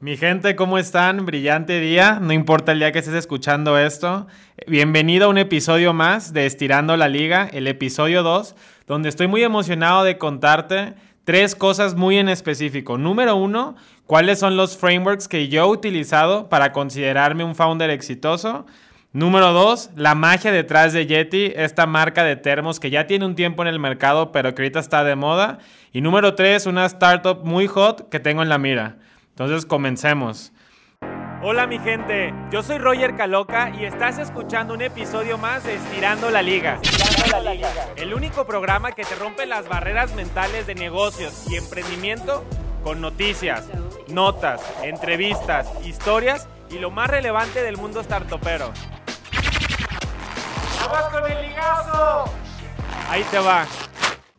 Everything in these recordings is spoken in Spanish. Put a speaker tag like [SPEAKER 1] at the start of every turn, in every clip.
[SPEAKER 1] Mi gente, ¿cómo están? Brillante día, no importa el día que estés escuchando esto. Bienvenido a un episodio más de Estirando la Liga, el episodio 2, donde estoy muy emocionado de contarte tres cosas muy en específico. Número uno, cuáles son los frameworks que yo he utilizado para considerarme un founder exitoso. Número dos, la magia detrás de Yeti, esta marca de termos que ya tiene un tiempo en el mercado, pero que ahorita está de moda. Y número tres, una startup muy hot que tengo en la mira. Entonces comencemos. Hola mi gente, yo soy Roger Caloca y estás escuchando un episodio más de Estirando la Liga. Estirando la Liga. El único programa que te rompe las barreras mentales de negocios y emprendimiento con noticias, notas, entrevistas, historias y lo más relevante del mundo startupero. ¡Vamos con el ligazo! Ahí te va.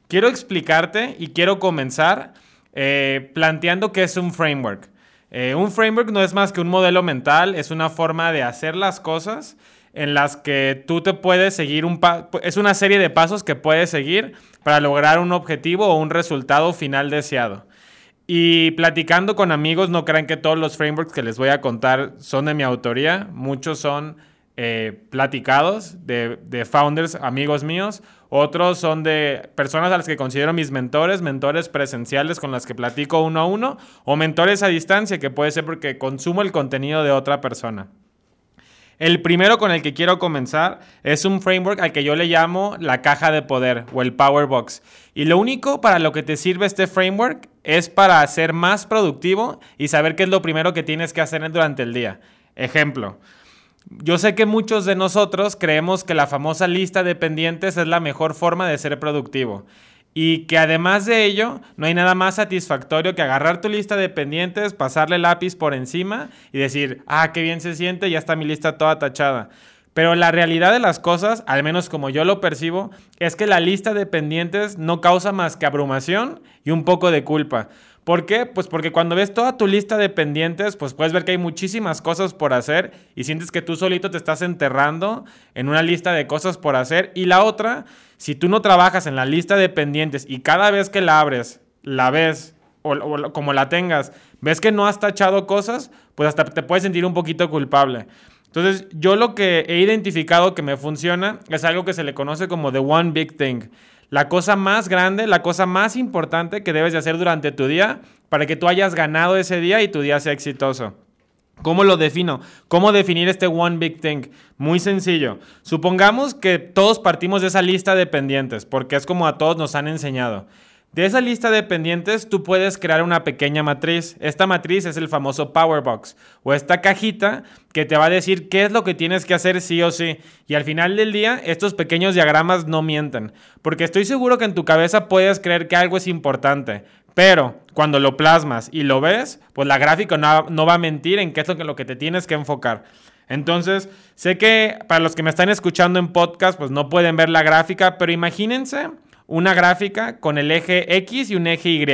[SPEAKER 1] Quiero explicarte y quiero comenzar eh, planteando que es un framework. Eh, un framework no es más que un modelo mental, es una forma de hacer las cosas en las que tú te puedes seguir un es una serie de pasos que puedes seguir para lograr un objetivo o un resultado final deseado. Y platicando con amigos, no crean que todos los frameworks que les voy a contar son de mi autoría, muchos son eh, platicados de, de founders, amigos míos, otros son de personas a las que considero mis mentores, mentores presenciales con las que platico uno a uno, o mentores a distancia, que puede ser porque consumo el contenido de otra persona. El primero con el que quiero comenzar es un framework al que yo le llamo la caja de poder o el Power Box. Y lo único para lo que te sirve este framework es para ser más productivo y saber qué es lo primero que tienes que hacer durante el día. Ejemplo, yo sé que muchos de nosotros creemos que la famosa lista de pendientes es la mejor forma de ser productivo. Y que además de ello, no hay nada más satisfactorio que agarrar tu lista de pendientes, pasarle lápiz por encima y decir, ah, qué bien se siente, ya está mi lista toda tachada. Pero la realidad de las cosas, al menos como yo lo percibo, es que la lista de pendientes no causa más que abrumación y un poco de culpa. ¿Por qué? Pues porque cuando ves toda tu lista de pendientes, pues puedes ver que hay muchísimas cosas por hacer y sientes que tú solito te estás enterrando en una lista de cosas por hacer. Y la otra, si tú no trabajas en la lista de pendientes y cada vez que la abres, la ves o, como la tengas, ves que no has tachado cosas, pues hasta te puedes sentir un poquito culpable. Entonces, yo lo que he identificado que me funciona es algo que se le conoce como the one big thing la cosa más grande, la cosa más importante que debes de hacer durante tu día para que tú hayas ganado ese día y tu día sea exitoso. ¿Cómo lo defino? ¿Cómo definir este one big thing? Muy sencillo. Supongamos que todos partimos de esa lista de pendientes, porque es como a todos nos han enseñado. De esa lista de pendientes tú puedes crear una pequeña matriz. Esta matriz es el famoso Power Box o esta cajita que te va a decir qué es lo que tienes que hacer sí o sí. Y al final del día estos pequeños diagramas no mienten. Porque estoy seguro que en tu cabeza puedes creer que algo es importante. Pero cuando lo plasmas y lo ves, pues la gráfica no, va a mentir en qué es lo que, lo que te tienes que enfocar. Entonces, sé que para los que me están escuchando en podcast, pues no pueden ver la gráfica, pero imagínense una gráfica con el eje X y un eje Y.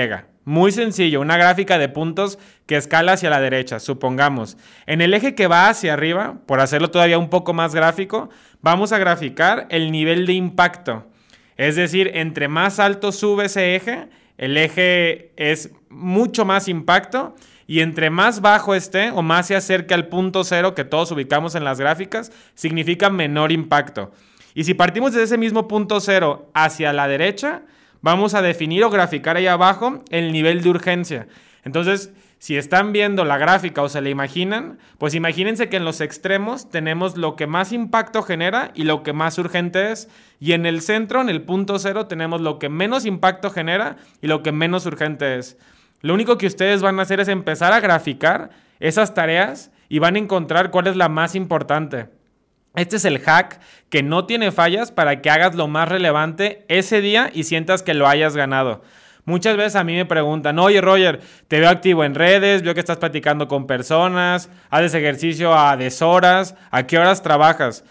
[SPEAKER 1] Muy sencillo, una gráfica de puntos que escala hacia la derecha, supongamos. En el eje que va hacia arriba, por hacerlo todavía un poco más gráfico, vamos a graficar el nivel de impacto. Es decir, entre más alto sube ese eje, el eje es mucho más impacto y entre más bajo esté o más se acerque al punto cero que todos ubicamos en las gráficas, significa menor impacto. Y si partimos de ese mismo punto cero hacia la derecha, vamos a definir o graficar ahí abajo el nivel de urgencia. Entonces, si están viendo la gráfica o se la imaginan, pues imagínense que en los extremos tenemos lo que más impacto genera y lo que más urgente es. Y en el centro, en el punto cero, tenemos lo que menos impacto genera y lo que menos urgente es. Lo único que ustedes van a hacer es empezar a graficar esas tareas y van a encontrar cuál es la más importante. Este es el hack que no tiene fallas para que hagas lo más relevante ese día y sientas que lo hayas ganado. Muchas veces a mí me preguntan, oye Roger, te veo activo en redes, veo que estás platicando con personas, haces ejercicio a deshoras, ¿a qué horas trabajas?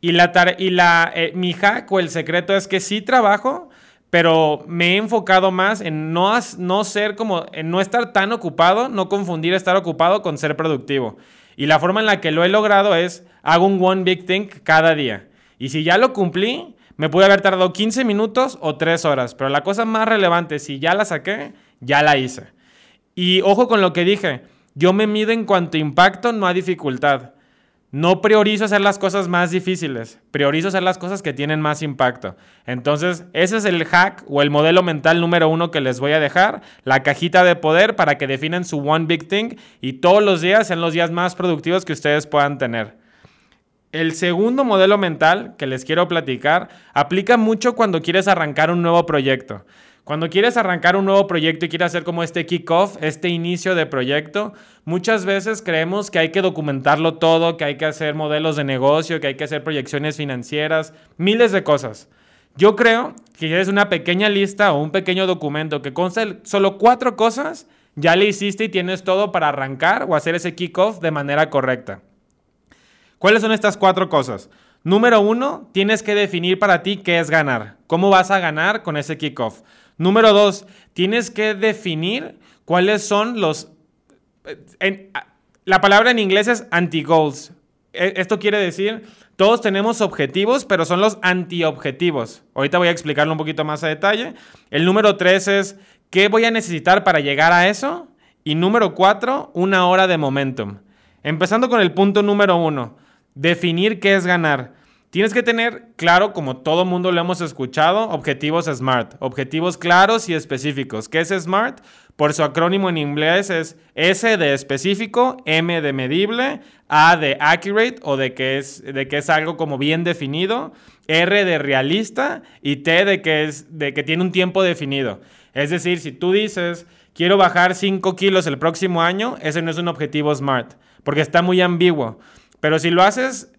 [SPEAKER 1] Y, la y la, eh, mi hack o el secreto es que sí trabajo, pero me he enfocado más en no, no ser como, en no estar tan ocupado, no confundir estar ocupado con ser productivo. Y la forma en la que lo he logrado es, hago un one big thing cada día. Y si ya lo cumplí, me pude haber tardado 15 minutos o 3 horas. Pero la cosa más relevante, si ya la saqué, ya la hice. Y ojo con lo que dije. Yo me mido en cuanto a impacto, no a dificultad. No priorizo hacer las cosas más difíciles, priorizo hacer las cosas que tienen más impacto. Entonces, ese es el hack o el modelo mental número uno que les voy a dejar, la cajita de poder para que definan su One Big Thing y todos los días sean los días más productivos que ustedes puedan tener. El segundo modelo mental que les quiero platicar aplica mucho cuando quieres arrancar un nuevo proyecto. Cuando quieres arrancar un nuevo proyecto y quieres hacer como este kickoff, este inicio de proyecto, muchas veces creemos que hay que documentarlo todo, que hay que hacer modelos de negocio, que hay que hacer proyecciones financieras, miles de cosas. Yo creo que es una pequeña lista o un pequeño documento que consta solo cuatro cosas, ya le hiciste y tienes todo para arrancar o hacer ese kickoff de manera correcta. ¿Cuáles son estas cuatro cosas? Número uno, tienes que definir para ti qué es ganar. ¿Cómo vas a ganar con ese kickoff? Número dos, tienes que definir cuáles son los... la palabra en inglés es anti-goals. E, esto quiere decir, todos tenemos objetivos, pero son los anti-objetivos. Ahorita voy a explicarlo un poquito más a detalle. El número tres es, ¿qué voy a necesitar para llegar a eso? Y número cuatro, una hora de momentum. Empezando con el punto número uno, definir qué es ganar. Tienes que tener claro, como todo mundo lo hemos escuchado, objetivos SMART, objetivos claros y específicos. ¿Qué es SMART? Por su acrónimo en inglés es S de específico, M de medible, A de accurate o de que es, de que es algo como bien definido, R de realista y T de que, es, de que tiene un tiempo definido. Es decir, si tú dices, quiero bajar 5 kilos el próximo año, ese no es un objetivo SMART, porque está muy ambiguo. Pero si lo haces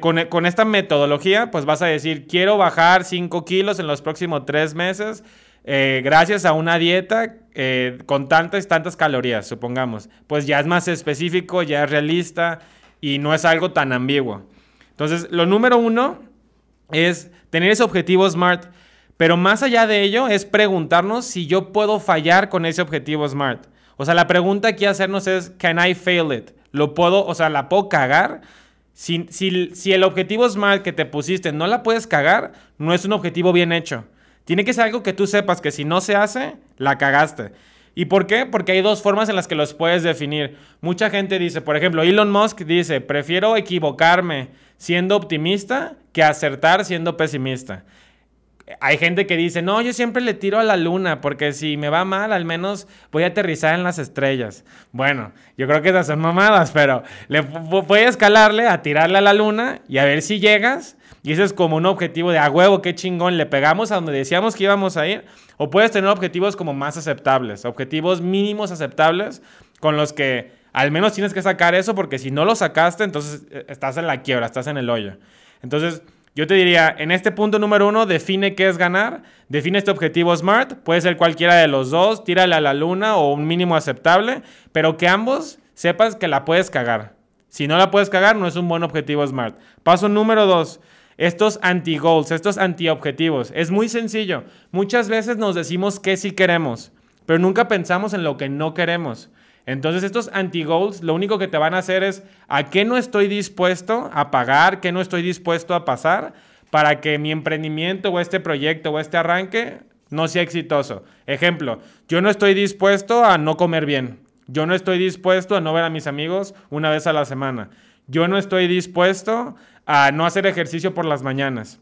[SPEAKER 1] con, esta metodología, pues vas a decir, quiero bajar 5 kilos en los próximos 3 meses eh, gracias a una dieta eh, con tantas, tantas calorías, supongamos. Pues ya es más específico, ya es realista y no es algo tan ambiguo. Entonces, lo número uno es tener ese objetivo SMART. Pero más allá de ello es preguntarnos si yo puedo fallar con ese objetivo SMART. O sea, la pregunta aquí a hacernos es, ¿can I fail it? ¿Lo puedo, o sea, la puedo cagar? Si, si, el objetivo SMART que te pusiste no la puedes cagar, no es un objetivo bien hecho. Tiene que ser algo que tú sepas que si no se hace, la cagaste. ¿Y por qué? Porque hay dos formas en las que los puedes definir. Mucha gente dice, por ejemplo, Elon Musk dice, prefiero equivocarme siendo optimista que acertar siendo pesimista hay gente que dice, no, yo siempre le tiro a la luna, porque si me va mal, al menos voy a aterrizar en las estrellas. Bueno, yo creo que esas son mamadas, pero le voy a escalarle, a tirarle a la luna y a ver si llegas. Y ese es como un objetivo de a huevo, qué chingón, le pegamos a donde decíamos que íbamos a ir. O puedes tener objetivos como más aceptables, objetivos mínimos aceptables con los que al menos tienes que sacar eso, porque si no lo sacaste, entonces eh, estás en la quiebra, estás en el hoyo. Entonces, yo te diría, en este punto número uno, define qué es ganar, define este objetivo SMART, puede ser cualquiera de los dos, tírale a la luna o un mínimo aceptable, pero que ambos sepas que la puedes cagar. Si no la puedes cagar, no es un buen objetivo SMART. Paso número dos, estos anti-goals, estos anti-objetivos. Es muy sencillo. Muchas veces nos decimos que sí queremos, pero nunca pensamos en lo que no queremos. Entonces estos anti-goals lo único que te van a hacer es a qué no estoy dispuesto a pagar, qué no estoy dispuesto a pasar para que mi emprendimiento o este proyecto o este arranque no sea exitoso. Ejemplo, yo no estoy dispuesto a no comer bien. Yo no estoy dispuesto a no ver a mis amigos una vez a la semana. Yo no estoy dispuesto a no hacer ejercicio por las mañanas.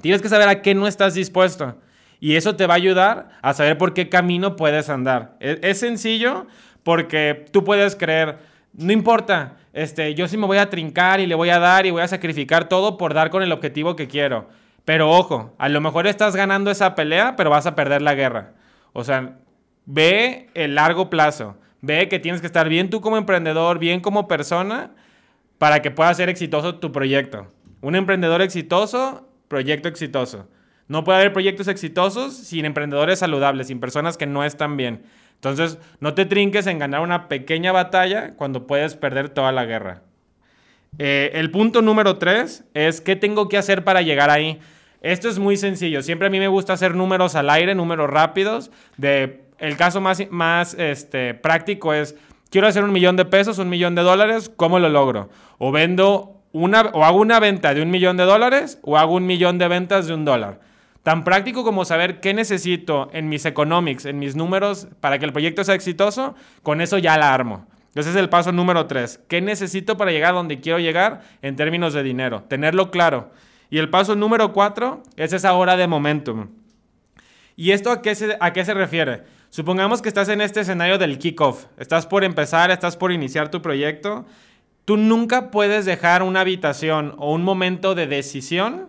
[SPEAKER 1] Tienes que saber a qué no estás dispuesto. Y eso te va a ayudar a saber por qué camino puedes andar. Es, es sencillo, porque tú puedes creer, no importa, este, yo sí me voy a trincar y le voy a dar y voy a sacrificar todo por dar con el objetivo que quiero. Pero ojo, a lo mejor estás ganando esa pelea, pero vas a perder la guerra. O sea, ve el largo plazo. Ve que tienes que estar bien tú como emprendedor, bien como persona, para que pueda ser exitoso tu proyecto. Un emprendedor exitoso, proyecto exitoso. No puede haber proyectos exitosos sin emprendedores saludables, sin personas que no están bien. Entonces, no te trinques en ganar una pequeña batalla cuando puedes perder toda la guerra. Eh, el punto número tres es qué tengo que hacer para llegar ahí. Esto es muy sencillo. Siempre a mí me gusta hacer números al aire, números rápidos. De, el caso más, más este, práctico es, quiero hacer un millón de pesos, un millón de dólares, ¿cómo lo logro? O vendo una, o hago una venta de un millón de dólares, o hago un millón de ventas de un dólar. Tan práctico como saber qué necesito en mis economics, en mis números, para que el proyecto sea exitoso, con eso ya la armo. Ese es el paso número tres. ¿Qué necesito para llegar a donde quiero llegar en términos de dinero? Tenerlo claro. Y el paso número cuatro es esa hora de momentum. ¿Y esto a qué se refiere? Supongamos que estás en este escenario del kickoff. Estás por empezar, estás por iniciar tu proyecto. Tú nunca puedes dejar una habitación o un momento de decisión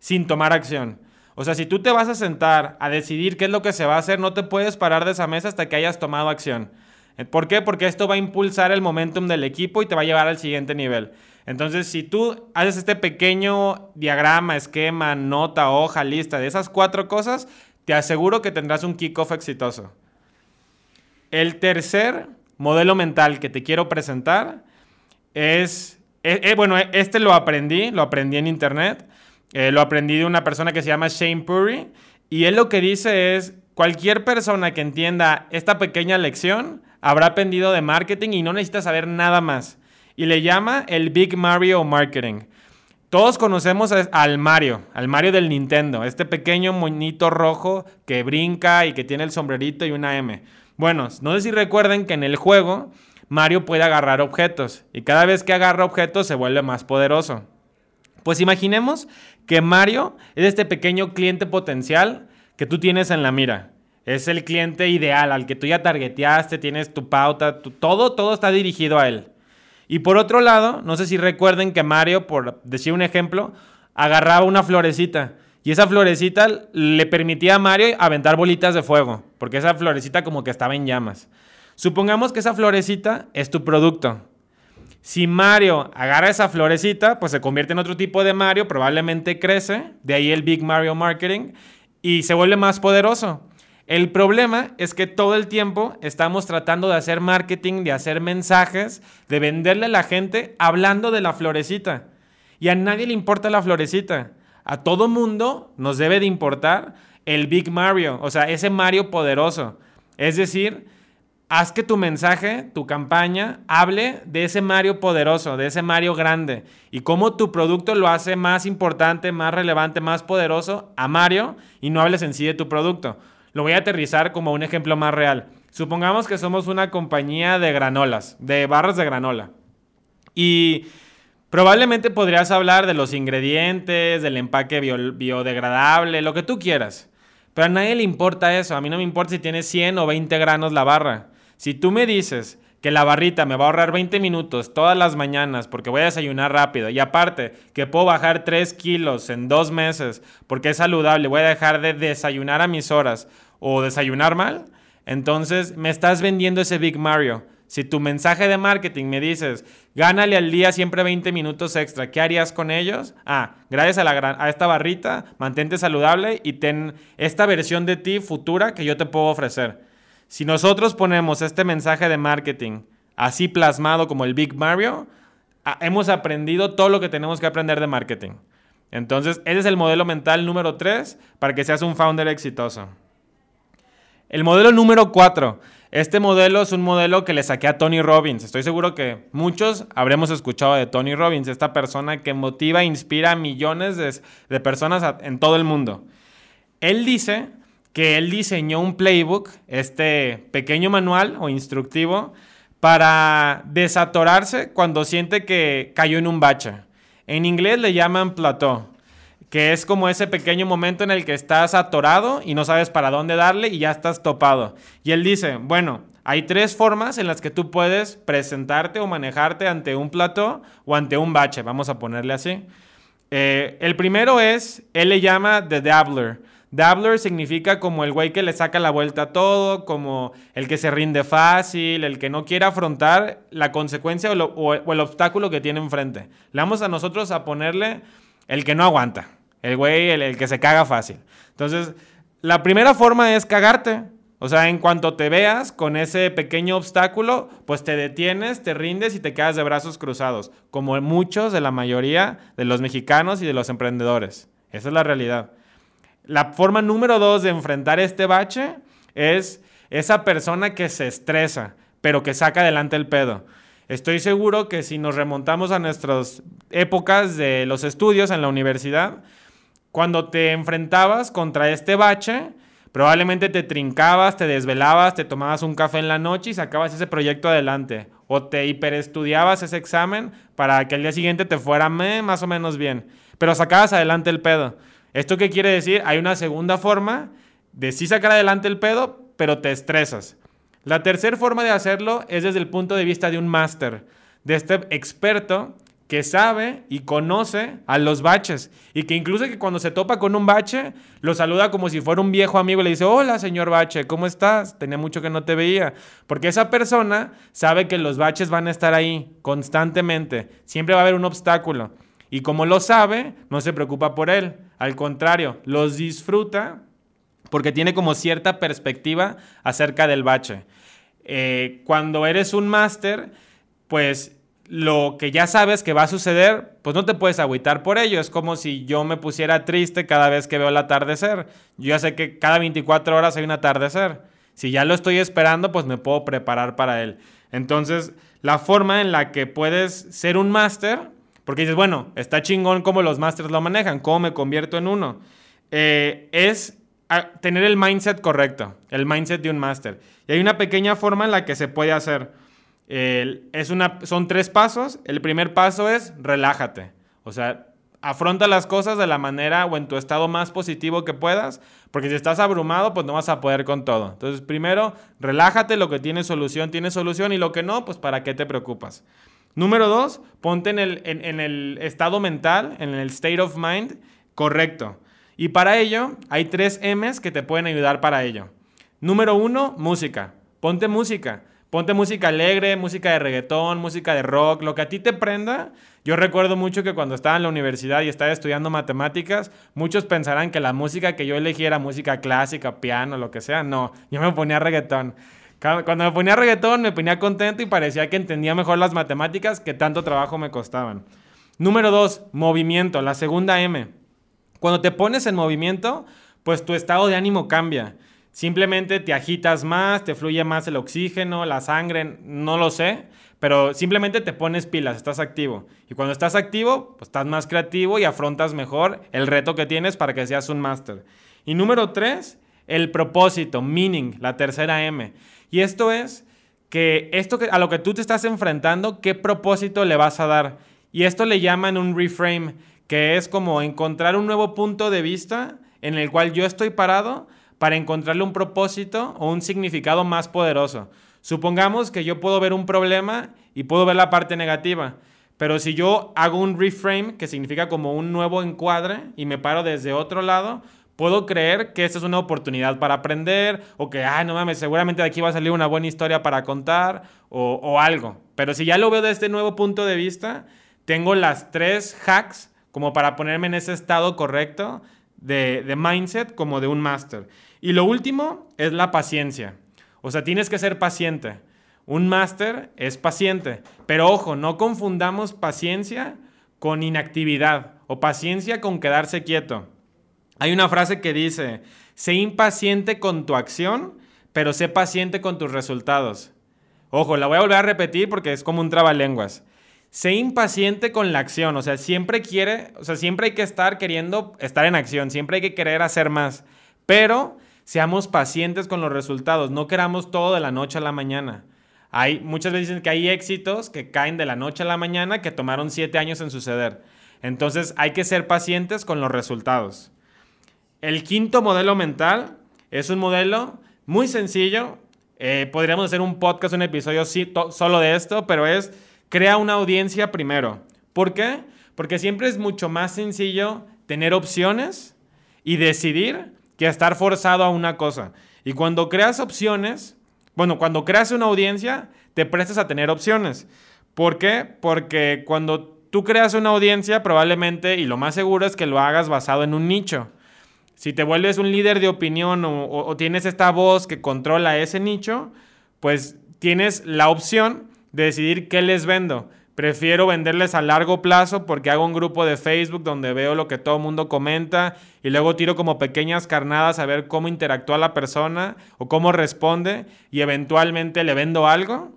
[SPEAKER 1] sin tomar acción. O sea, si tú te vas a sentar a decidir qué es lo que se va a hacer, no te puedes parar de esa mesa hasta que hayas tomado acción. ¿Por qué? Porque esto va a impulsar el momentum del equipo y te va a llevar al siguiente nivel. Entonces, si tú haces este pequeño diagrama, esquema, nota, hoja, lista de esas cuatro cosas, te aseguro que tendrás un kickoff exitoso. El tercer modelo mental que te quiero presentar es, eh, eh, bueno, este lo aprendí, lo aprendí en internet, eh, lo aprendí de una persona que se llama Shane Puri, y él lo que dice es, cualquier persona que entienda esta pequeña lección habrá aprendido de marketing y no necesita saber nada más. Y le llama el Big Mario Marketing. Todos conocemos al Mario, al Mario del Nintendo, este pequeño monito rojo que brinca y que tiene el sombrerito y una M. Bueno, no sé si recuerden que en el juego Mario puede agarrar objetos y cada vez que agarra objetos se vuelve más poderoso. Pues imaginemos que Mario es este pequeño cliente potencial que tú tienes en la mira. Es el cliente ideal al que tú ya targeteaste, tienes tu pauta, todo, todo está dirigido a él. Y por otro lado, no sé si recuerden que Mario, por decir un ejemplo, agarraba una florecita. Y esa florecita le permitía a Mario aventar bolitas de fuego, porque esa florecita como que estaba en llamas. Supongamos que esa florecita es tu producto. Si Mario agarra esa florecita, pues se convierte en otro tipo de Mario, probablemente crece, de ahí el Big Mario Marketing, y se vuelve más poderoso. El problema es que todo el tiempo estamos tratando de hacer marketing, de hacer mensajes, de venderle a la gente hablando de la florecita. Y a nadie le importa la florecita. A todo mundo nos debe de importar el Big Mario, o sea, ese Mario poderoso. Es decir, haz que tu mensaje, tu campaña, hable de ese Mario poderoso, de ese Mario grande y cómo tu producto lo hace más importante, más relevante, más poderoso a Mario y no hables en sí de tu producto. Lo voy a aterrizar como un ejemplo más real. Supongamos que somos una compañía de granolas, de barras de granola. Y probablemente podrías hablar de los ingredientes, del empaque biodegradable, lo que tú quieras. Pero a nadie le importa eso. A mí no me importa si tiene 100 o 20 granos la barra. Si tú me dices que la barrita me va a ahorrar 20 minutos todas las mañanas porque voy a desayunar rápido y aparte que puedo bajar 3 kilos en dos meses porque es saludable, voy a dejar de desayunar a mis horas o desayunar mal, entonces me estás vendiendo ese Big Mario. Si tu mensaje de marketing me dices, gánale al día siempre 20 minutos extra, ¿qué harías con ellos? Ah, gracias a, la, a esta barrita, mantente saludable y ten esta versión de ti futura que yo te puedo ofrecer. Si nosotros ponemos este mensaje de marketing así plasmado como el Big Mario, hemos aprendido todo lo que tenemos que aprender de marketing. Entonces, ese es el modelo mental número 3 para que seas un founder exitoso. El modelo número 4. Este modelo es un modelo que le saqué a Tony Robbins. Estoy seguro que muchos habremos escuchado de Tony Robbins, esta persona que motiva e inspira a millones de, de personas en todo el mundo. Él dice que él diseñó un playbook, este pequeño manual o instructivo, para desatorarse cuando siente que cayó en un bache. En inglés le llaman plateau, que es como ese pequeño momento en el que estás atorado y no sabes para dónde darle y ya estás topado. Y él dice, bueno, hay tres formas en las que tú puedes presentarte o manejarte ante un plateau o ante un bache, vamos a ponerle así. Eh, el primero es, él le llama The Dabbler Dabbler significa como el güey que le saca la vuelta a todo, como el que se rinde fácil, el que no quiere afrontar la consecuencia o, el obstáculo que tiene enfrente. Le vamos a nosotros a ponerle el que no aguanta, el güey, el, el que se caga fácil. Entonces, la primera forma es cagarte. O sea, en cuanto te veas con ese pequeño obstáculo, pues te detienes, te rindes y te quedas de brazos cruzados, como muchos de la mayoría de los mexicanos y de los emprendedores. Esa es la realidad. La forma número dos de enfrentar este bache es esa persona que se estresa, pero que saca adelante el pedo. Estoy seguro que si nos remontamos a nuestras épocas de los estudios en la universidad, cuando te enfrentabas contra este bache, Probablemente te trincabas, te desvelabas, te tomabas un café en la noche y sacabas ese proyecto adelante. O te hiperestudiabas ese examen para que al día siguiente te fuera más o menos bien. Pero sacabas adelante el pedo. ¿Esto qué quiere decir? Hay una segunda forma de sí sacar adelante el pedo, pero te estresas. La tercera forma de hacerlo es desde el punto de vista de un máster, de este experto que sabe y conoce a los baches y que incluso que cuando se topa con un bache lo saluda como si fuera un viejo amigo y le dice, hola señor bache, ¿cómo estás? Tenía mucho que no te veía. Porque esa persona sabe que los baches van a estar ahí constantemente, siempre va a haber un obstáculo. Y como lo sabe, no se preocupa por él, al contrario, los disfruta porque tiene como cierta perspectiva acerca del bache. Eh, cuando eres un máster, pues lo que ya sabes que va a suceder, pues no te puedes agüitar por ello. Es como si yo me pusiera triste cada vez que veo el atardecer. Yo ya sé que cada 24 horas hay un atardecer. Si ya lo estoy esperando, pues me puedo preparar para él. Entonces, la forma en la que puedes ser un máster, porque dices, bueno, está chingón cómo los másters lo manejan, cómo me convierto en uno, eh, es tener el mindset correcto, el mindset de un máster. Y hay una pequeña forma en la que se puede hacer es una, son tres pasos. El primer paso es relájate. O sea, afronta las cosas de la manera o en tu estado más positivo que puedas, porque si estás abrumado, pues no vas a poder con todo. Entonces, primero, relájate, lo que tiene solución, tiene solución, y lo que no, pues para qué te preocupas. Número dos, ponte en el, en el estado mental, en el state of mind correcto. Y para ello, hay tres M's que te pueden ayudar para ello. Número uno, música. Ponte música. Ponte música alegre, música de reggaetón, música de rock, lo que a ti te prenda. Yo recuerdo mucho que cuando estaba en la universidad y estaba estudiando matemáticas, muchos pensarán que la música que yo elegí era música clásica, piano, lo que sea. No, yo me ponía reggaetón. Cuando me ponía reggaetón me ponía contento y parecía que entendía mejor las matemáticas que tanto trabajo me costaban. Número dos, movimiento, la segunda M. Cuando te pones en movimiento, pues tu estado de ánimo cambia. Simplemente te agitas más, te fluye más el oxígeno, la sangre, no lo sé, pero simplemente te pones pilas, estás activo. Y cuando estás activo, pues estás más creativo y afrontas mejor el reto que tienes para que seas un máster. Y número tres, el propósito, meaning, la tercera M. Y esto es que esto a lo que tú te estás enfrentando, ¿qué propósito le vas a dar? Y esto le llaman un reframe, que es como encontrar un nuevo punto de vista en el cual yo estoy parado para encontrarle un propósito o un significado más poderoso. Supongamos que yo puedo ver un problema y puedo ver la parte negativa, pero si yo hago un reframe, que significa como un nuevo encuadre, y me paro desde otro lado, puedo creer que esta es una oportunidad para aprender, o que, ay, no mames, seguramente de aquí va a salir una buena historia para contar, o, algo. Pero si ya lo veo desde este nuevo punto de vista, tengo las tres hacks como para ponerme en ese estado correcto de, de mindset como de un máster. Y lo último es la paciencia. O sea, tienes que ser paciente. Un máster es paciente. Pero ojo, no confundamos paciencia con inactividad o paciencia con quedarse quieto. Hay una frase que dice, sé impaciente con tu acción, pero sé paciente con tus resultados. Ojo, la voy a volver a repetir porque es como un trabalenguas. Sé impaciente con la acción, o sea, siempre quiere, o sea, siempre hay que estar queriendo estar en acción, siempre hay que querer hacer más, pero Seamos pacientes con los resultados, no queramos todo de la noche a la mañana. Hay, muchas veces dicen que hay éxitos que caen de la noche a la mañana que tomaron siete años en suceder. Entonces hay que ser pacientes con los resultados. El quinto modelo mental es un modelo muy sencillo. Eh, podríamos hacer un podcast, un episodio solo de esto, pero es crea una audiencia primero. ¿Por qué? Porque siempre es mucho más sencillo tener opciones y decidir que estar forzado a una cosa. Y cuando creas opciones, bueno, cuando creas una audiencia, te prestas a tener opciones. ¿Por qué? Porque cuando tú creas una audiencia, probablemente, y lo más seguro es que lo hagas basado en un nicho. Si te vuelves un líder de opinión o, tienes esta voz que controla ese nicho, pues tienes la opción de decidir qué les vendo. Prefiero venderles a largo plazo porque hago un grupo de Facebook donde veo lo que todo el mundo comenta y luego tiro como pequeñas carnadas a ver cómo interactúa la persona o cómo responde y eventualmente le vendo algo.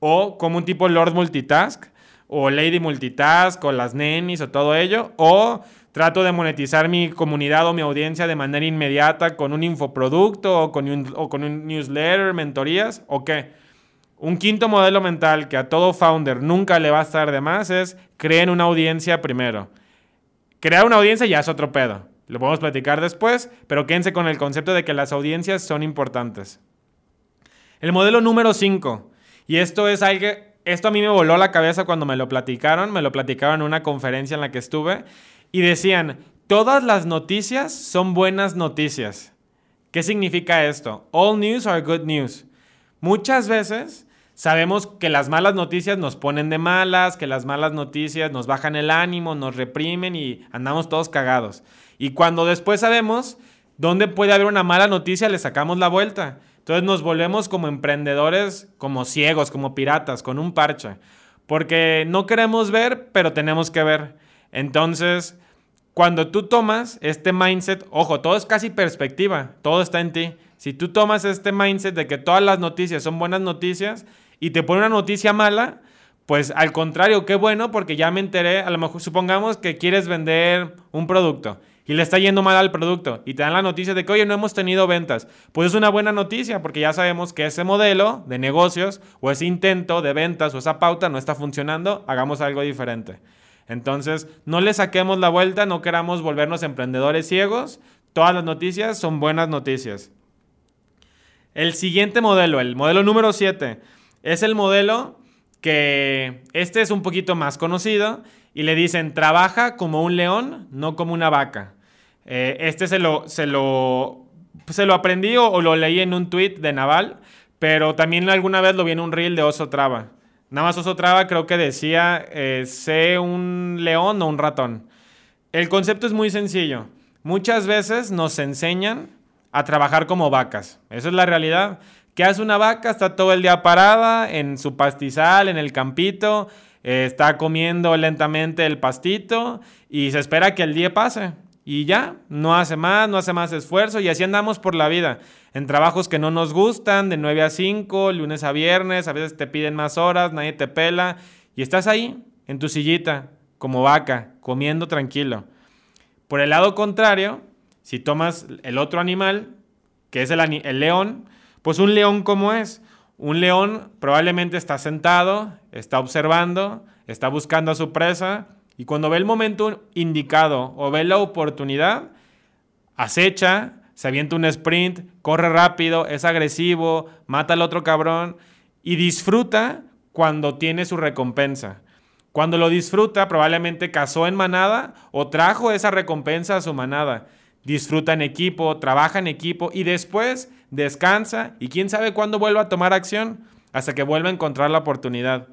[SPEAKER 1] O como un tipo Lord Multitask o Lady Multitask o las nenis o todo ello. O Trato de monetizar mi comunidad o mi audiencia de manera inmediata con un infoproducto o con un, o con un newsletter, mentorías, o qué. Un quinto modelo mental que a todo founder nunca le va a estar de más es creen una audiencia primero. Crear una audiencia ya es otro pedo. Lo podemos platicar después, pero quédense con el concepto de que las audiencias son importantes. El modelo número 5. Y esto es algo, esto a mí me voló la cabeza cuando me lo platicaron, me lo platicaron en una conferencia en la que estuve y decían, todas las noticias son buenas noticias. ¿Qué significa esto? All news are good news. Muchas veces sabemos que las malas noticias nos ponen de malas, que las malas noticias nos bajan el ánimo, nos reprimen y andamos todos cagados. Y cuando después sabemos dónde puede haber una mala noticia, le sacamos la vuelta. Entonces nos volvemos como emprendedores, como ciegos, como piratas, con un parche. Porque no queremos ver, pero tenemos que ver. Entonces, cuando tú tomas este mindset, ojo, todo es casi perspectiva, todo está en ti. Si tú tomas este mindset de que todas las noticias son buenas noticias y te pone una noticia mala, pues al contrario, qué bueno porque ya me enteré, a lo mejor supongamos que quieres vender un producto y le está yendo mal al producto y te dan la noticia de que, oye, no hemos tenido ventas. Pues es una buena noticia porque ya sabemos que ese modelo de negocios o ese intento de ventas o esa pauta no está funcionando, hagamos algo diferente. Entonces, no le saquemos la vuelta, no queramos volvernos emprendedores ciegos. Todas las noticias son buenas noticias. El siguiente modelo, el modelo número 7, es el modelo que este es un poquito más conocido y le dicen trabaja como un león, no como una vaca. Eh, este se lo, se lo, se lo aprendí o, o, lo leí en un tweet de Naval, pero también alguna vez lo vi en un reel de Oso Traba. Nada más Oso Traba creo que decía, eh, sé un león o un ratón. El concepto es muy sencillo. Muchas veces nos enseñan a trabajar como vacas. Esa es la realidad. ¿Qué hace una vaca? Está todo el día parada en su pastizal, en el campito, eh, está comiendo lentamente el pastito y se espera que el día pase. Y ya, no hace más, no hace más esfuerzo y así andamos por la vida. En trabajos que no nos gustan, de 9 a 5, lunes a viernes, a veces te piden más horas, nadie te pela y estás ahí, en tu sillita, como vaca, comiendo tranquilo. Por el lado contrario, si tomas el otro animal, que es el, el león, pues un león como es. Un león probablemente está sentado, está observando, está buscando a su presa y cuando ve el momento indicado o ve la oportunidad, acecha, se avienta un sprint, corre rápido, es agresivo, mata al otro cabrón y disfruta cuando tiene su recompensa. Cuando lo disfruta, probablemente cazó en manada o trajo esa recompensa a su manada. Disfruta en equipo, trabaja en equipo y después descansa y quién sabe cuándo vuelva a tomar acción hasta que vuelva a encontrar la oportunidad.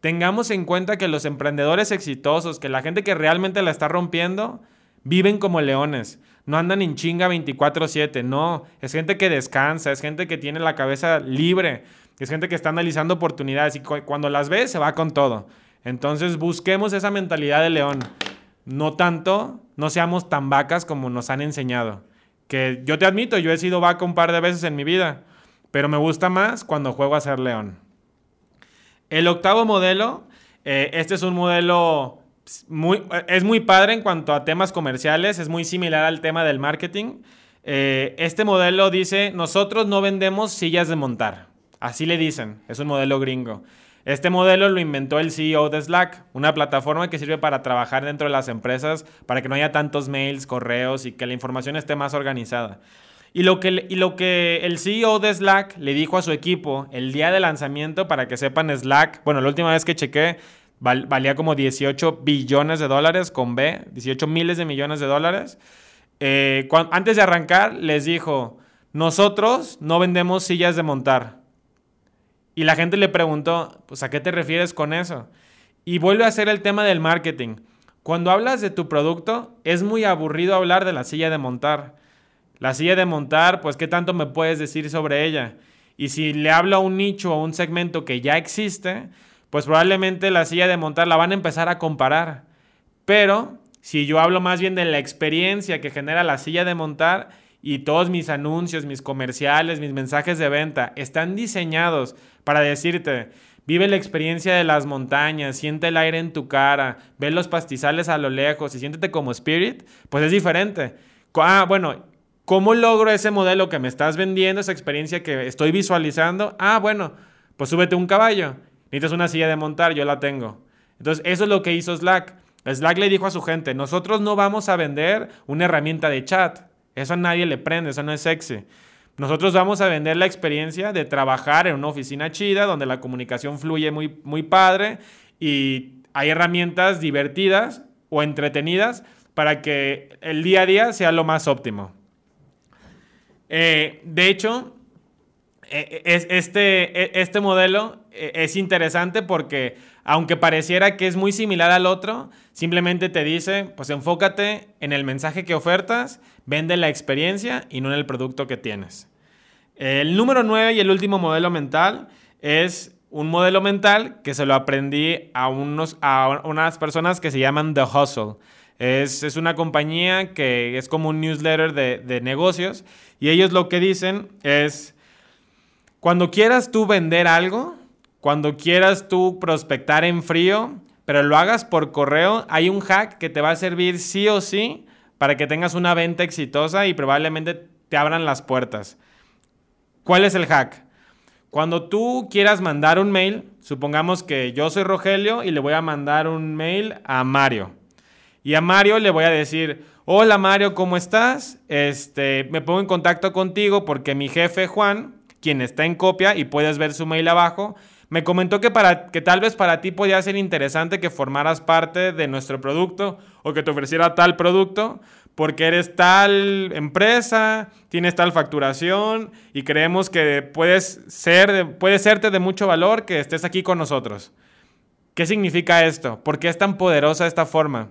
[SPEAKER 1] Tengamos en cuenta que los emprendedores exitosos, que la gente que realmente la está rompiendo, viven como leones. No andan en chinga 24/7, no. Es gente que descansa, es gente que tiene la cabeza libre, es gente que está analizando oportunidades y cuando las ve se va con todo. Entonces busquemos esa mentalidad de león. No tanto, no seamos tan vacas como nos han enseñado. Que yo te admito, yo he sido vaca un par de veces en mi vida, pero me gusta más cuando juego a ser león. El octavo modelo, eh, este es un modelo muy, es muy padre en cuanto a temas comerciales, es muy similar al tema del marketing. Eh, este modelo dice, nosotros no vendemos sillas de montar. Así le dicen, es un modelo gringo. Este modelo lo inventó el CEO de Slack, una plataforma que sirve para trabajar dentro de las empresas, para que no haya tantos mails, correos y que la información esté más organizada. Y lo, que, y lo que el CEO de Slack le dijo a su equipo el día de lanzamiento, para que sepan, Slack, bueno, la última vez que chequé, valía como 18 billones de dólares con B, 18 miles de millones de dólares. Eh, antes de arrancar, les dijo, nosotros no vendemos sillas de montar. Y la gente le preguntó, pues ¿a qué te refieres con eso? Y vuelve a ser el tema del marketing. Cuando hablas de tu producto, es muy aburrido hablar de la silla de montar. La silla de montar, pues, ¿qué tanto me puedes decir sobre ella? Y si le hablo a un nicho o un segmento que ya existe, pues probablemente la silla de montar la van a empezar a comparar. Pero si yo hablo más bien de la experiencia que genera la silla de montar y todos mis anuncios, mis comerciales, mis mensajes de venta están diseñados para decirte, Vive la experiencia de las montañas, siente el aire en tu cara, ve los pastizales a lo lejos y siéntete como spirit, pues es diferente. Ah, bueno, ¿cómo logro ese modelo que me estás vendiendo, esa experiencia que estoy visualizando? Ah, bueno, pues súbete un caballo. Necesitas una silla de montar, yo la tengo. Entonces, eso es lo que hizo Slack. Slack le dijo a su gente, nosotros no vamos a vender una herramienta de chat. Eso a nadie le prende, eso no es sexy. Nosotros vamos a vender la experiencia de trabajar en una oficina chida donde la comunicación fluye muy, muy padre y hay herramientas divertidas o entretenidas para que el día a día sea lo más óptimo. Eh, de hecho, eh, este, e, este modelo eh, es interesante porque aunque pareciera que es muy similar al otro, simplemente te dice, pues enfócate en el mensaje que ofertas, vende la experiencia y no en el producto que tienes. El número 9 y el último modelo mental es un modelo mental que se lo aprendí a, unos, a unas personas que se llaman The Hustle. Es, una compañía que es como un newsletter de negocios y ellos lo que dicen es, cuando quieras tú vender algo, cuando quieras tú prospectar en frío, pero lo hagas por correo, hay un hack que te va a servir sí o sí para que tengas una venta exitosa y probablemente te abran las puertas. ¿Cuál es el hack? Cuando tú quieras mandar un mail, supongamos que yo soy Rogelio y le voy a mandar un mail a Mario. Y a Mario le voy a decir, hola Mario, ¿cómo estás? Este, me pongo en contacto contigo porque mi jefe Juan, quien está en copia y puedes ver su mail abajo, me comentó que, para, que tal vez para ti podía ser interesante que formaras parte de nuestro producto o que te ofreciera tal producto porque eres tal empresa, tienes tal facturación y creemos que puedes ser, serte de mucho valor que estés aquí con nosotros. ¿Qué significa esto? ¿Por qué es tan poderosa esta forma?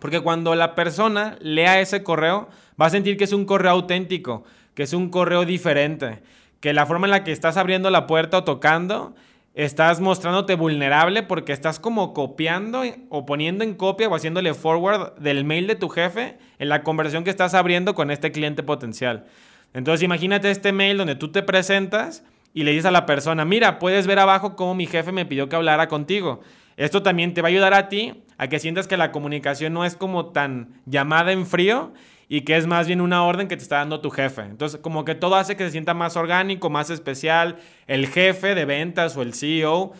[SPEAKER 1] Porque cuando la persona lea ese correo, va a sentir que es un correo auténtico, que es un correo diferente, que la forma en la que estás abriendo la puerta o tocando estás mostrándote vulnerable porque estás como copiando o poniendo en copia o haciéndole forward del mail de tu jefe en la conversación que estás abriendo con este cliente potencial. Entonces imagínate este mail donde tú te presentas y le dices a la persona, mira, puedes ver abajo cómo mi jefe me pidió que hablara contigo. Esto también te va a ayudar a ti a que sientas que la comunicación no es como tan llamada en frío y que es más bien una orden que te está dando tu jefe. Entonces, como que todo hace que se sienta más orgánico, más especial. El jefe de ventas o el CEO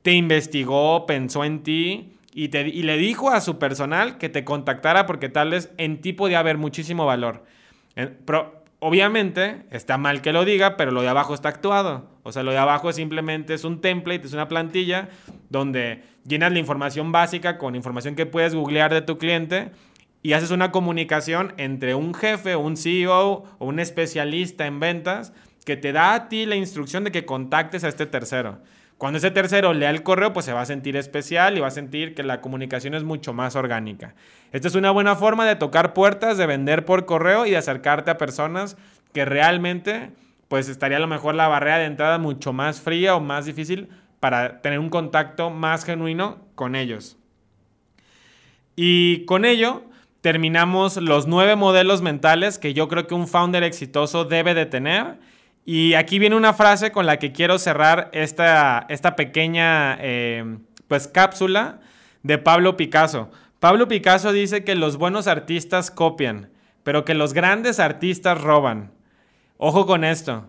[SPEAKER 1] te investigó, pensó en ti y, te, y le dijo a su personal que te contactara porque tal vez en ti podía haber muchísimo valor. Pero, obviamente, está mal que lo diga, pero lo de abajo está actuado. O sea, lo de abajo simplemente es un template, es una plantilla donde llenas la información básica con información que puedes googlear de tu cliente y haces una comunicación entre un jefe, un CEO o un especialista en ventas que te da a ti la instrucción de que contactes a este tercero. Cuando ese tercero lea el correo, pues se va a sentir especial y va a sentir que la comunicación es mucho más orgánica. Esta es una buena forma de tocar puertas, de vender por correo y de acercarte a personas que realmente, pues estaría a lo mejor la barrera de entrada mucho más fría o más difícil para tener un contacto más genuino con ellos. Y con ello, terminamos los nueve modelos mentales que yo creo que un founder exitoso debe de tener. Y aquí viene una frase con la que quiero cerrar esta, esta pequeña eh, pues, cápsula de Pablo Picasso. Pablo Picasso dice que los buenos artistas copian, pero que los grandes artistas roban. Ojo con esto.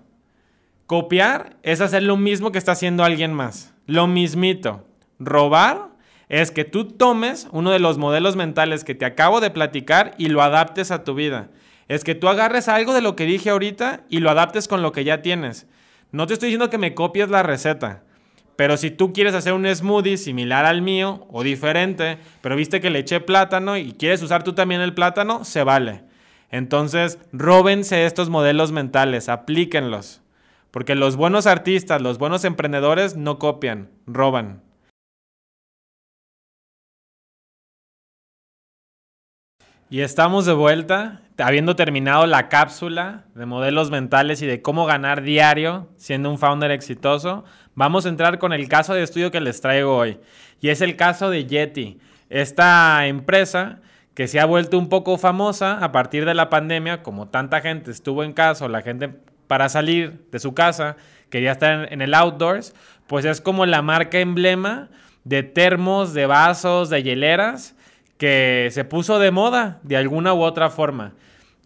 [SPEAKER 1] Copiar es hacer lo mismo que está haciendo alguien más. Lo mismito. Robar es que tú tomes uno de los modelos mentales que te acabo de platicar y lo adaptes a tu vida. Es que tú agarres algo de lo que dije ahorita y lo adaptes con lo que ya tienes. No te estoy diciendo que me copies la receta. Pero si tú quieres hacer un smoothie similar al mío o diferente, pero viste que le eché plátano y quieres usar tú también el plátano, se vale. Entonces, róbense estos modelos mentales, aplíquenlos. Porque los buenos artistas, los buenos emprendedores no copian, roban. Y estamos de vuelta, habiendo terminado la cápsula de modelos mentales y de cómo ganar diario siendo un founder exitoso. Vamos a entrar con el caso de estudio que les traigo hoy. Y es el caso de Yeti, esta empresa que se ha vuelto un poco famosa a partir de la pandemia, como tanta gente estuvo en casa o la gente para salir de su casa quería estar en, el outdoors, pues es como la marca emblema de termos, de vasos, de hieleras, que se puso de moda de alguna u otra forma.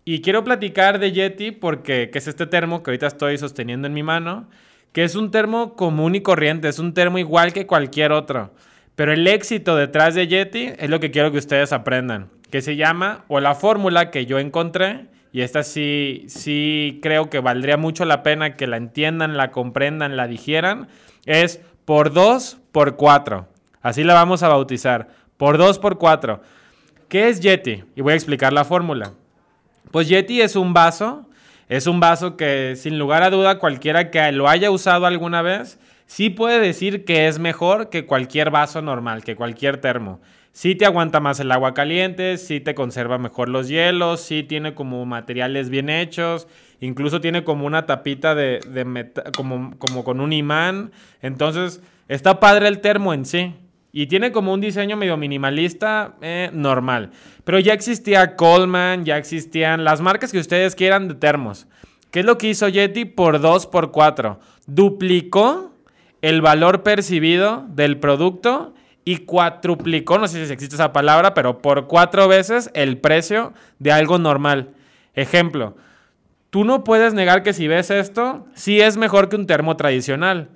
[SPEAKER 1] Y quiero platicar de Yeti porque que es este termo que ahorita estoy sosteniendo en mi mano, que es un termo común y corriente, es un termo igual que cualquier otro. Pero el éxito detrás de Yeti es lo que quiero que ustedes aprendan, que se llama, o la fórmula que yo encontré, y esta sí, sí creo que valdría mucho la pena que la entiendan, la comprendan, la digieran, es por 2 por 4. Así la vamos a bautizar, por 2 por 4. ¿Qué es Yeti? Y voy a explicar la fórmula. Pues Yeti es un vaso, es un vaso que sin lugar a duda cualquiera que lo haya usado alguna vez, sí puede decir que es mejor que cualquier vaso normal, que cualquier termo. Sí te aguanta más el agua caliente, sí te conserva mejor los hielos, sí tiene como materiales bien hechos, incluso tiene como una tapita de, como, como con un imán. Entonces, está padre el termo en sí. Y tiene como un diseño medio minimalista eh, normal. Pero ya existía Coleman, ya existían las marcas que ustedes quieran de termos. ¿Qué es lo que hizo Yeti por 2 por 4? Duplicó el valor percibido del producto y cuatruplicó, no sé si existe esa palabra, pero por cuatro veces el precio de algo normal. Ejemplo, tú no puedes negar que si ves esto, sí es mejor que un termo tradicional.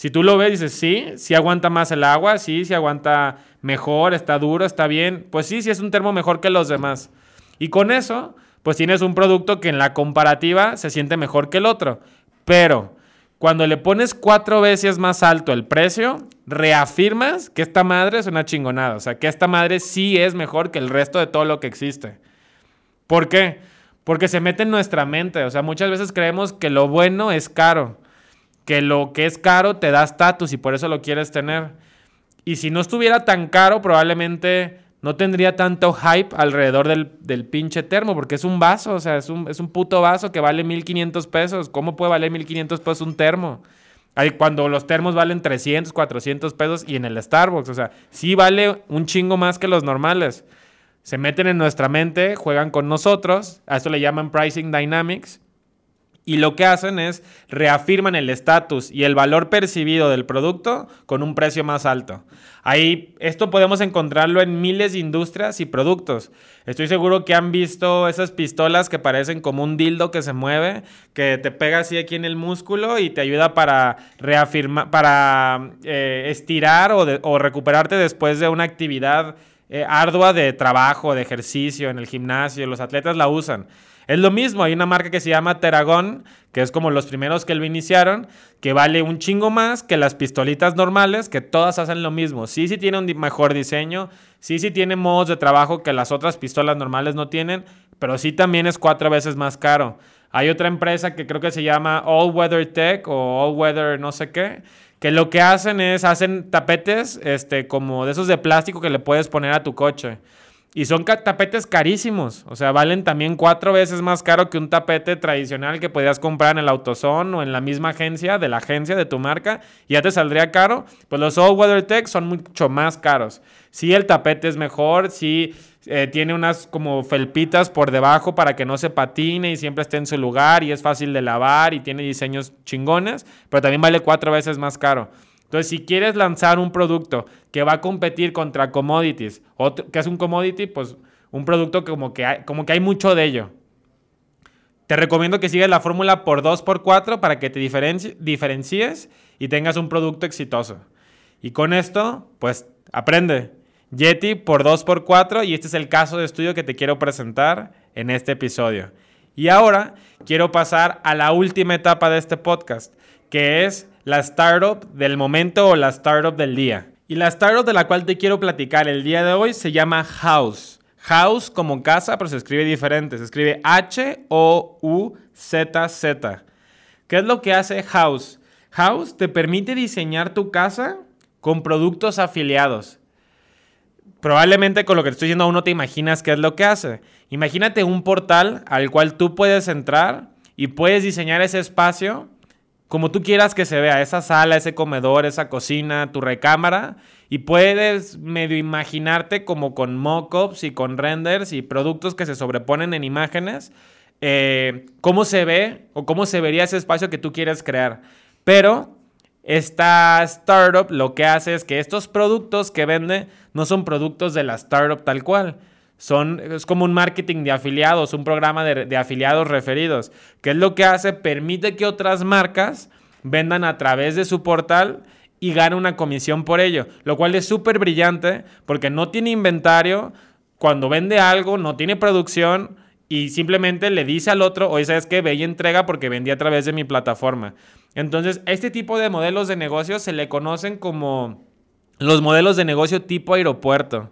[SPEAKER 1] Si tú lo ves, dices, sí, sí aguanta más el agua, sí, sí aguanta mejor, está duro, está bien. Pues sí, sí es un termo mejor que los demás. Y con eso, pues tienes un producto que en la comparativa se siente mejor que el otro. Pero cuando le pones cuatro veces más alto el precio, reafirmas que esta madre es una chingonada. O sea, que esta madre sí es mejor que el resto de todo lo que existe. ¿Por qué? Porque se mete en nuestra mente. O sea, muchas veces creemos que lo bueno es caro. Que lo que es caro te da estatus y por eso lo quieres tener. Y si no estuviera tan caro, probablemente no tendría tanto hype alrededor del, pinche termo, porque es un vaso, o sea, es un, es un puto vaso que vale 1500 pesos. ¿Cómo puede valer 1500 pesos un termo? Hay, cuando los termos valen 300, 400 pesos y en el Starbucks, o sea, sí vale un chingo más que los normales. Se meten en nuestra mente, juegan con nosotros, a esto le llaman pricing dynamics y lo que hacen es reafirman el estatus y el valor percibido del producto con un precio más alto. Ahí, esto podemos encontrarlo en miles de industrias y productos. Estoy seguro que han visto esas pistolas que parecen como un dildo que se mueve, que te pega así aquí en el músculo y te ayuda para reafirmar, para eh, estirar o, recuperarte después de una actividad eh, ardua de trabajo, de ejercicio en el gimnasio. Los atletas la usan. Es lo mismo, hay una marca que se llama Teragón, que es como los primeros que lo iniciaron, que vale un chingo más que las pistolitas normales, que todas hacen lo mismo. Sí, sí tiene un mejor diseño, sí, sí tiene modos de trabajo que las otras pistolas normales no tienen, pero sí también es cuatro veces más caro. Hay otra empresa que creo que se llama All Weather Tech o All Weather no sé qué, que lo que hacen es, hacen tapetes este, como de esos de plástico que le puedes poner a tu coche. Y son tapetes carísimos. O sea, valen también cuatro veces más caro que un tapete tradicional que podías comprar en el AutoZone o en la misma agencia de la agencia de tu marca. Y ya te saldría caro. Pues los All Weather Tech son mucho más caros. Sí, el tapete es mejor. Sí, eh, tiene unas como felpitas por debajo para que no se patine y siempre esté en su lugar. Y es fácil de lavar y tiene diseños chingones. Pero también vale cuatro veces más caro. Entonces, si quieres lanzar un producto que va a competir contra commodities, otro, que es un commodity, pues un producto como que, hay, como que hay mucho de ello. Te recomiendo que sigas la fórmula por 2x4 para que te diferencies y tengas un producto exitoso. Y con esto, pues aprende. Yeti por 2x4 y este es el caso de estudio que te quiero presentar en este episodio. Y ahora quiero pasar a la última etapa de este podcast, que es la startup del momento o la startup del día. Y la startup de la cual te quiero platicar el día de hoy se llama House. House como casa, pero se escribe diferente. Se escribe H-O-U-Z-Z. ¿Qué es lo que hace House? House te permite diseñar tu casa con productos afiliados. Probablemente con lo que te estoy diciendo aún no te imaginas qué es lo que hace. Imagínate un portal al cual tú puedes entrar y puedes diseñar ese espacio como tú quieras que se vea, esa sala, ese comedor, esa cocina, tu recámara, y puedes medio imaginarte como con mockups y con renders y productos que se sobreponen en imágenes, eh, cómo se ve o cómo se vería ese espacio que tú quieres crear. Pero esta startup lo que hace es que estos productos que vende no son productos de la startup tal cual. Son, es como un marketing de afiliados, un programa de, de afiliados referidos. ¿Qué es lo que hace? Permite que otras marcas vendan a través de su portal y gane una comisión por ello, lo cual es súper brillante porque no tiene inventario, cuando vende algo no tiene producción y simplemente le dice al otro, oye, ¿sabes qué? Ve y entrega porque vendí a través de mi plataforma. Entonces, este tipo de modelos de negocio se le conocen como los modelos de negocio tipo aeropuerto.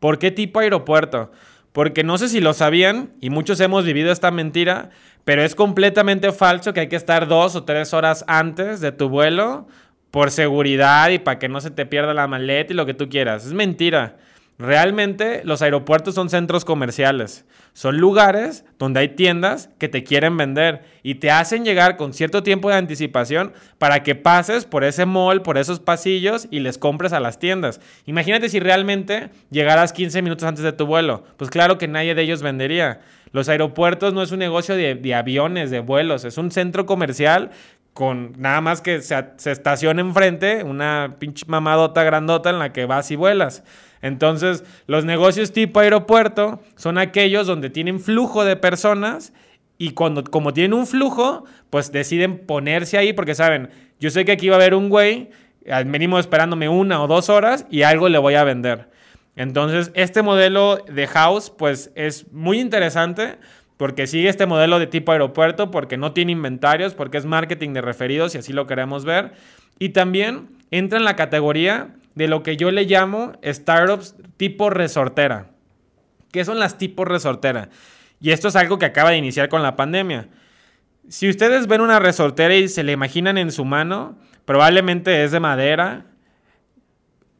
[SPEAKER 1] ¿Por qué tipo aeropuerto? Porque no sé si lo sabían y muchos hemos vivido esta mentira, pero es completamente falso que hay que estar dos o tres horas antes de tu vuelo por seguridad y para que no se te pierda la maleta y lo que tú quieras. Es mentira. Realmente los aeropuertos son centros comerciales. Son lugares donde hay tiendas que te quieren vender y te hacen llegar con cierto tiempo de anticipación para que pases por ese mall, por esos pasillos y les compres a las tiendas. Imagínate si realmente llegaras 15 minutos antes de tu vuelo. Pues claro que nadie de ellos vendería. Los aeropuertos no es un negocio de, aviones, de vuelos, es un centro comercial con nada más que se, se estaciona enfrente, una pinche mamadota grandota en la que vas y vuelas. Entonces, los negocios tipo aeropuerto son aquellos donde tienen flujo de personas y cuando, como tienen un flujo, pues deciden ponerse ahí porque saben, yo sé que aquí va a haber un güey, al mínimo esperándome una o dos horas y algo le voy a vender. Entonces, este modelo de house, pues es muy interesante porque sigue este modelo de tipo aeropuerto, porque no tiene inventarios, porque es marketing de referidos y así lo queremos ver. Y también entra en la categoría de lo que yo le llamo startups tipo resortera. ¿Qué son las tipo resortera? Y esto es algo que acaba de iniciar con la pandemia. Si ustedes ven una resortera y se le imaginan en su mano, probablemente es de madera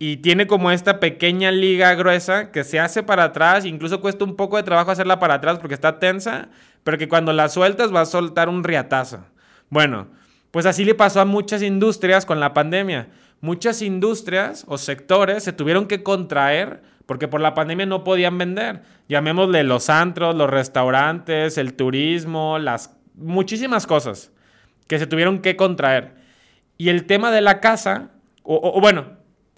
[SPEAKER 1] y tiene como esta pequeña liga gruesa que se hace para atrás, incluso cuesta un poco de trabajo hacerla para atrás porque está tensa, pero que cuando la sueltas va a soltar un riatazo. Bueno, pues así le pasó a muchas industrias con la pandemia muchas industrias o sectores se tuvieron que contraer porque por la pandemia no podían vender. Llamémosle los antros, los restaurantes, el turismo, las muchísimas cosas que se tuvieron que contraer. Y el tema de la casa, o, bueno,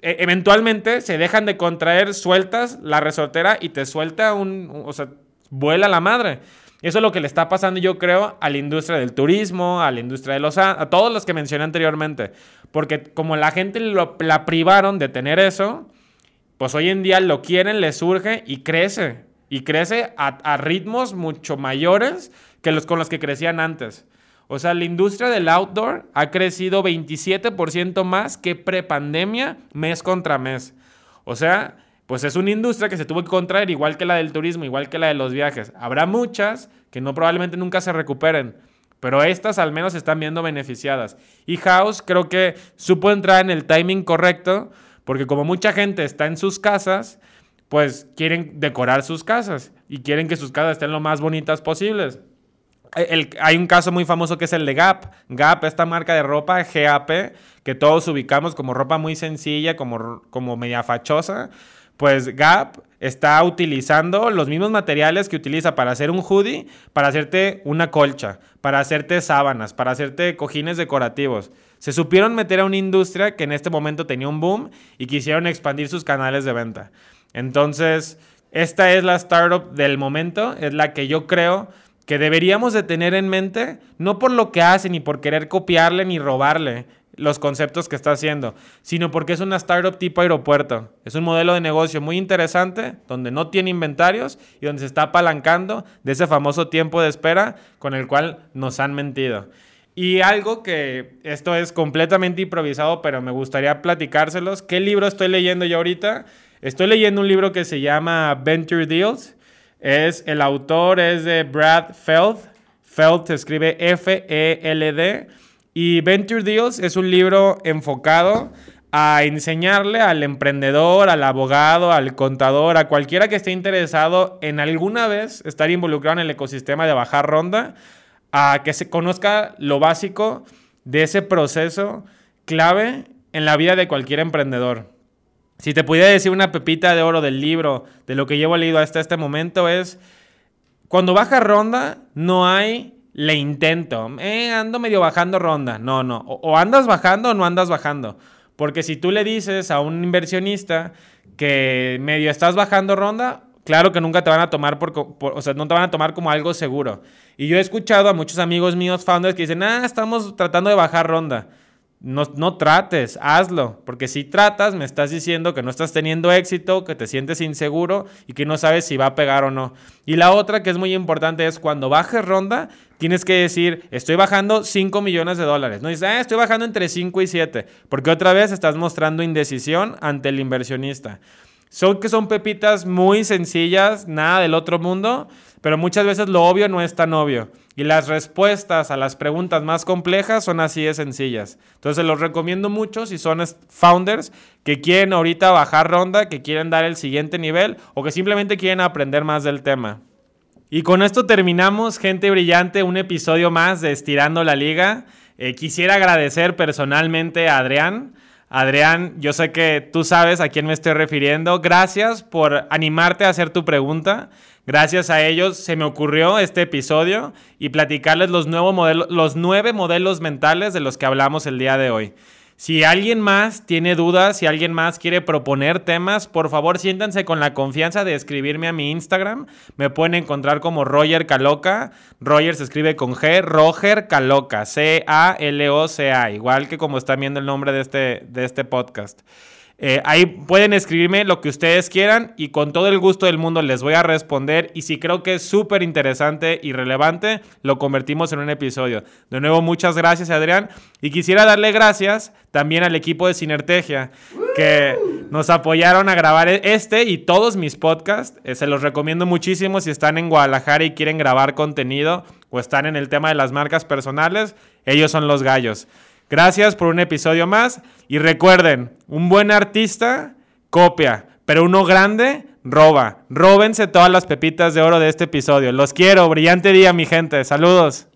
[SPEAKER 1] e, eventualmente se dejan de contraer, sueltas la resortera y te suelta un, o sea, vuela la madre. Eso es lo que le está pasando, yo creo, a la industria del turismo, a la industria de los... a todos los que mencioné anteriormente. Porque como la gente la privaron de tener eso, pues hoy en día lo quieren, le surge y crece. Y crece a, ritmos mucho mayores que los con los que crecían antes. O sea, la industria del outdoor ha crecido 27% más que prepandemia mes contra mes. O sea, pues es una industria que se tuvo que contraer igual que la del turismo, igual que la de los viajes. Habrá muchas que no probablemente nunca se recuperen, pero estas al menos están viendo beneficiadas. Y House creo que supo entrar en el timing correcto, porque como mucha gente está en sus casas, pues quieren decorar sus casas y quieren que sus casas estén lo más bonitas posibles. Hay un caso muy famoso que es el de Gap. Gap, esta marca de ropa GAP, que todos ubicamos como ropa muy sencilla, como, como media fachosa pues Gap está utilizando los mismos materiales que utiliza para hacer un hoodie, para hacerte una colcha, para hacerte sábanas, para hacerte cojines decorativos. Se supieron meter a una industria que en este momento tenía un boom y quisieron expandir sus canales de venta. Entonces, esta es la startup del momento, es la que yo creo que deberíamos de tener en mente, no por lo que hace, ni por querer copiarle ni robarle, los conceptos que está haciendo, sino porque es una startup tipo aeropuerto. Es un modelo de negocio muy interesante, donde no tiene inventarios y donde se está apalancando de ese famoso tiempo de espera con el cual nos han mentido. Y algo que esto es completamente improvisado, pero me gustaría platicárselos. ¿Qué libro estoy leyendo yo ahorita? Estoy leyendo un libro que se llama Venture Deals. Es, el autor es de Brad Feld. Feld se escribe F-E-L-D. Y Venture Deals es un libro enfocado a enseñarle al emprendedor, al abogado, al contador, a cualquiera que esté interesado en alguna vez estar involucrado en el ecosistema de bajar ronda, a que se conozca lo básico de ese proceso clave en la vida de cualquier emprendedor. Si te pudiera decir una pepita de oro del libro, de lo que llevo leído hasta este momento, es cuando baja ronda no hay le intento. Eh, ando medio bajando ronda. No, no. O, andas bajando o no andas bajando. Porque si tú le dices a un inversionista que medio estás bajando ronda, claro que nunca te van a tomar por, o sea, no te van a tomar como algo seguro. Y yo he escuchado a muchos amigos míos, founders, que dicen, ah, estamos tratando de bajar ronda. No, no, trates, hazlo, porque si tratas me estás diciendo que no estás teniendo éxito, que te sientes inseguro y que no sabes si va a pegar o no. Y la otra que es muy importante es cuando bajes ronda, tienes que decir, estoy bajando 5 millones de dólares. No dices, ah, estoy bajando entre 5 y 7, porque otra vez estás mostrando indecisión ante el inversionista. Son que son pepitas muy sencillas, nada del otro mundo, pero muchas veces lo obvio no es tan obvio. Y las respuestas a las preguntas más complejas son así de sencillas. Entonces los recomiendo mucho si son founders que quieren ahorita bajar ronda, que quieren dar el siguiente nivel o que simplemente quieren aprender más del tema. Y con esto terminamos, gente brillante, un episodio más de Estirando la Liga. Eh, quisiera agradecer personalmente a Adrián. Adrián, yo sé que tú sabes a quién me estoy refiriendo. Gracias por animarte a hacer tu pregunta. Gracias a ellos se me ocurrió este episodio y platicarles los, los nueve modelos mentales de los que hablamos el día de hoy. Si alguien más tiene dudas, si alguien más quiere proponer temas, por favor siéntanse con la confianza de escribirme a mi Instagram. Me pueden encontrar como Roger Caloca. Roger se escribe con G, Roger Caloca, C-A-L-O-C-A, igual que como están viendo el nombre de este, de este podcast. Eh, ahí pueden escribirme lo que ustedes quieran y con todo el gusto del mundo les voy a responder. Y si creo que es súper interesante y relevante, lo convertimos en un episodio. De nuevo, muchas gracias, Adrián. Y quisiera darle gracias también al equipo de Sinertegia que nos apoyaron a grabar este y todos mis podcasts. Eh, se los recomiendo muchísimo si están en Guadalajara y quieren grabar contenido o están en el tema de las marcas personales. Ellos son los gallos. Gracias por un episodio más y recuerden, un buen artista copia, pero uno grande roba. Róbense todas las pepitas de oro de este episodio. Los quiero, brillante día mi gente. Saludos.